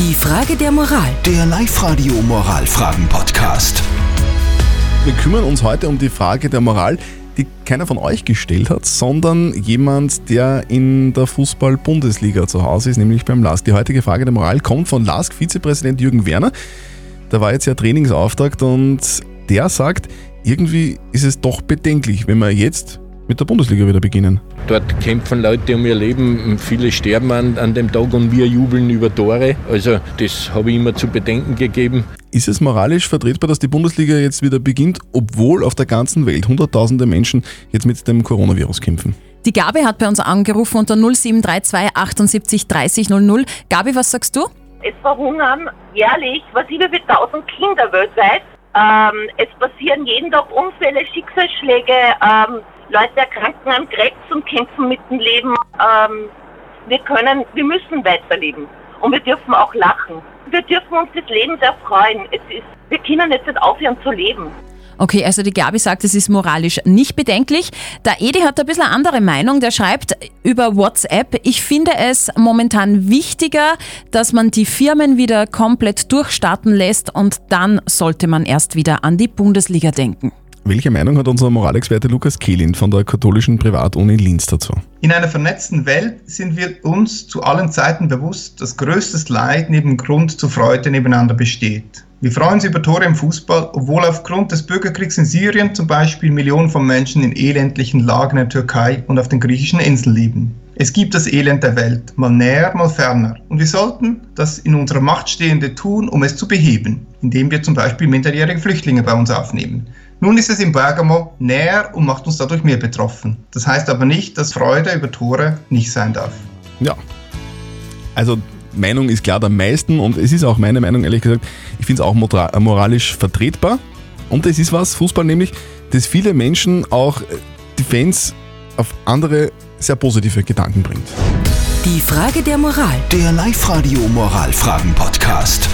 Die Frage der Moral. Der Live-Radio Moralfragen-Podcast. Wir kümmern uns heute um die Frage der Moral, die keiner von euch gestellt hat, sondern jemand, der in der Fußball-Bundesliga zu Hause ist, nämlich beim LASK. Die heutige Frage der Moral kommt von LASK-Vizepräsident Jürgen Werner. Da war jetzt ja Trainingsauftakt und der sagt, irgendwie ist es doch bedenklich, wenn wir jetzt mit der Bundesliga wieder beginnen. Dort kämpfen Leute um ihr Leben, viele sterben an, an dem Tag und wir jubeln über Tore. Also das habe ich immer zu bedenken gegeben. Ist es moralisch vertretbar, dass die Bundesliga jetzt wieder beginnt, obwohl auf der ganzen Welt Hunderttausende Menschen jetzt mit dem Coronavirus kämpfen? Die Gabi hat bei uns angerufen unter 0732 78 30 00. Gabi, was sagst du? Es verhungern jährlich was über 1000 Kinder weltweit. Ähm, es passieren jeden Tag Unfälle, Schicksalsschläge, ähm, Leute erkranken an Krebs und kämpfen mit dem Leben. Ähm, wir können, wir müssen weiterleben. Und wir dürfen auch lachen. Wir dürfen uns des Lebens erfreuen. Es ist, wir können jetzt nicht aufhören zu leben. Okay, also die Gabi sagt, es ist moralisch nicht bedenklich. Der Edi hat ein bisschen eine andere Meinung. Der schreibt über WhatsApp, ich finde es momentan wichtiger, dass man die Firmen wieder komplett durchstarten lässt und dann sollte man erst wieder an die Bundesliga denken. Welche Meinung hat unser Moralexperte Lukas Kehlin von der katholischen Privatuni Linz dazu? In einer vernetzten Welt sind wir uns zu allen Zeiten bewusst, dass größtes Leid neben Grund zur Freude nebeneinander besteht. Wir freuen uns über Tore im Fußball, obwohl aufgrund des Bürgerkriegs in Syrien zum Beispiel Millionen von Menschen in elendlichen Lagen in der Türkei und auf den griechischen Inseln leben. Es gibt das Elend der Welt, mal näher, mal ferner. Und wir sollten das in unserer Macht Stehende tun, um es zu beheben, indem wir zum Beispiel minderjährige Flüchtlinge bei uns aufnehmen. Nun ist es in Bergamo näher und macht uns dadurch mehr betroffen. Das heißt aber nicht, dass Freude über Tore nicht sein darf. Ja. Also Meinung ist klar der meisten und es ist auch meine Meinung, ehrlich gesagt, ich finde es auch moralisch vertretbar. Und es ist was, Fußball nämlich, dass viele Menschen auch äh, die Fans auf andere sehr positive Gedanken bringt. Die Frage der Moral. Der Live-Radio Moralfragen-Podcast.